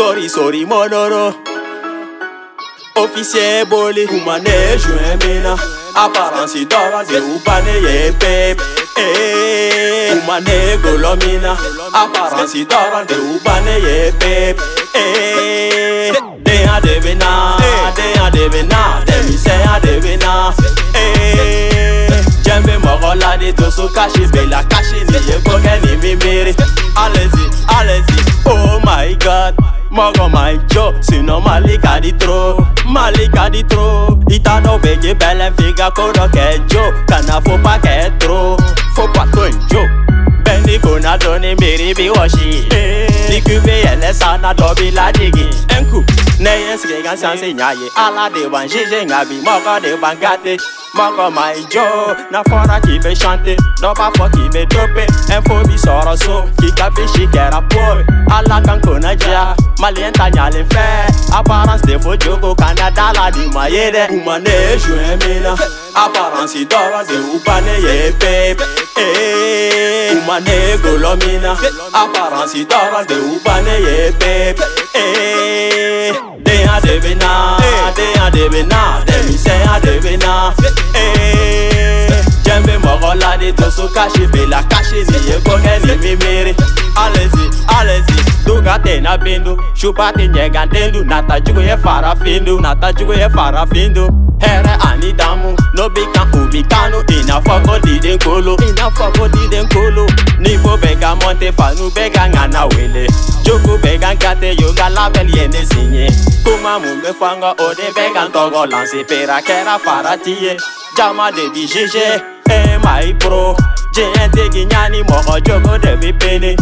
Sorry, sorry, monoro. Officier boli Kumane jwen mena Aparansi dora ze upane ye pep. Eh, Kumane golomina. Aparansi dora ze upane ye pep eh. Dey a debe na Dey a debe na Demi Jembe mogo la de toso kashi Bela kashi niye koke ni mimiri Alezi, alezi god. My Joe, no Malika di trop, Malika di trop. Ita no bege belle figa kono ke Joe, kana que trop, faut pas que Joe. Benny kona doni miri bi washi, sana dɔ bi ladege enku ne ye n sigi ka sanse ɲa ye ala de b'an jije ŋa bi mɔgɔ de b'an gate. Mɔgɔ ma i jo n'a fɔra k'i be chante. Dɔ b'a fɔ k'i be dope. Info bi sɔrɔ so k'i ka bisi kɛra poe ala kan kona diya maliyɛn ta ɲalen fɛ apparence de fo jogo kana da la nin ma ye dɛ u ma ne ye juin min na aparensi dɔrɔn se u bannen ye pepe. u ma ne golo min na aparensi dɔrɔn se u bannen ye pepe. denya de bɛ na denya de bɛ na denmisɛnya de bɛ na. jɛn bɛ mɔgɔ la de to so kasi bɛ la kasi nin ye ko kɛ nin mi miiri. alezi alezi. duga tena bindu shupati nyenga ndendu nata jugu ye farafindu nata jugu ye farafindu here ani damu No bika ubi kanu Ina foko diden kolo. Ina foko diden kolo. Nivo bega monte fanu bega ngana wele. Jogo bega gate yoga label yene sinye Kuma mumbe fanga ode bega ntogo lance Pera kera fara tiye. Jama de di jeje Eh my bro. JNT ginyani moko jogo de bi pene.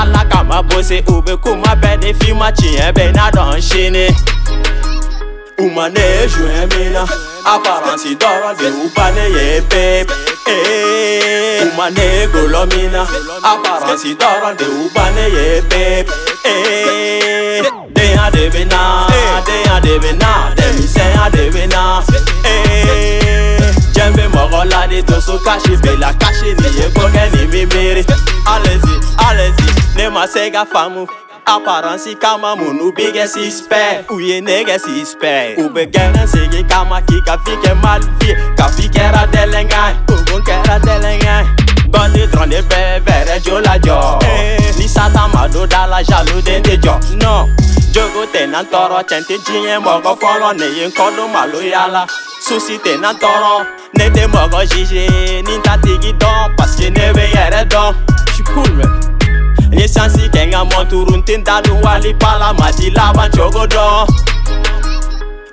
Ala kama bose ube kuma bɛɛ fi ma tiɲɛ bɛɛ n'a dɔn sini Umane jwemina aparanti doralbe upane ye pepe. Eh, Umane golomina aparanti doralbe upane ye pepe. Eh, deya debena, deya debena, demiseya debena eh, Jembe mogolade toso kashi. Bela kashi niye kohe ni mimiri Alezi, alezi, nema sega famu apparence kama munu bige sispe uye nege sispe ube gana sege kama kika fike mal vie ka fikera delengai. Ubun kera delengai. Bandi drone be vere jo. La jo Ni sata mado da la jalo dende jo. No. Jogo te nan toro chente jiye mogo folo ne yin kodo malo yala. Susi te nan toro Ne te mogo jije Ni ta tigi don Paske ne be yere don J'suis cool man Nye sansi kenga monturun tin dalu wali pala mati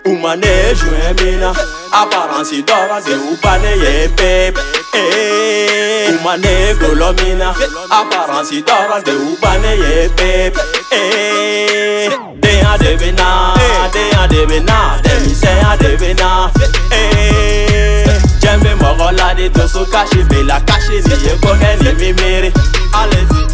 Umane joue mina Apparence d'or de upane Umane golomina Apparence d'or de upane ye pep Eh De a devina De a devina De mi se a devina Eh Jembe mogola de toso kashi Bela kashi ni ye koge ni mimiri. Allez-y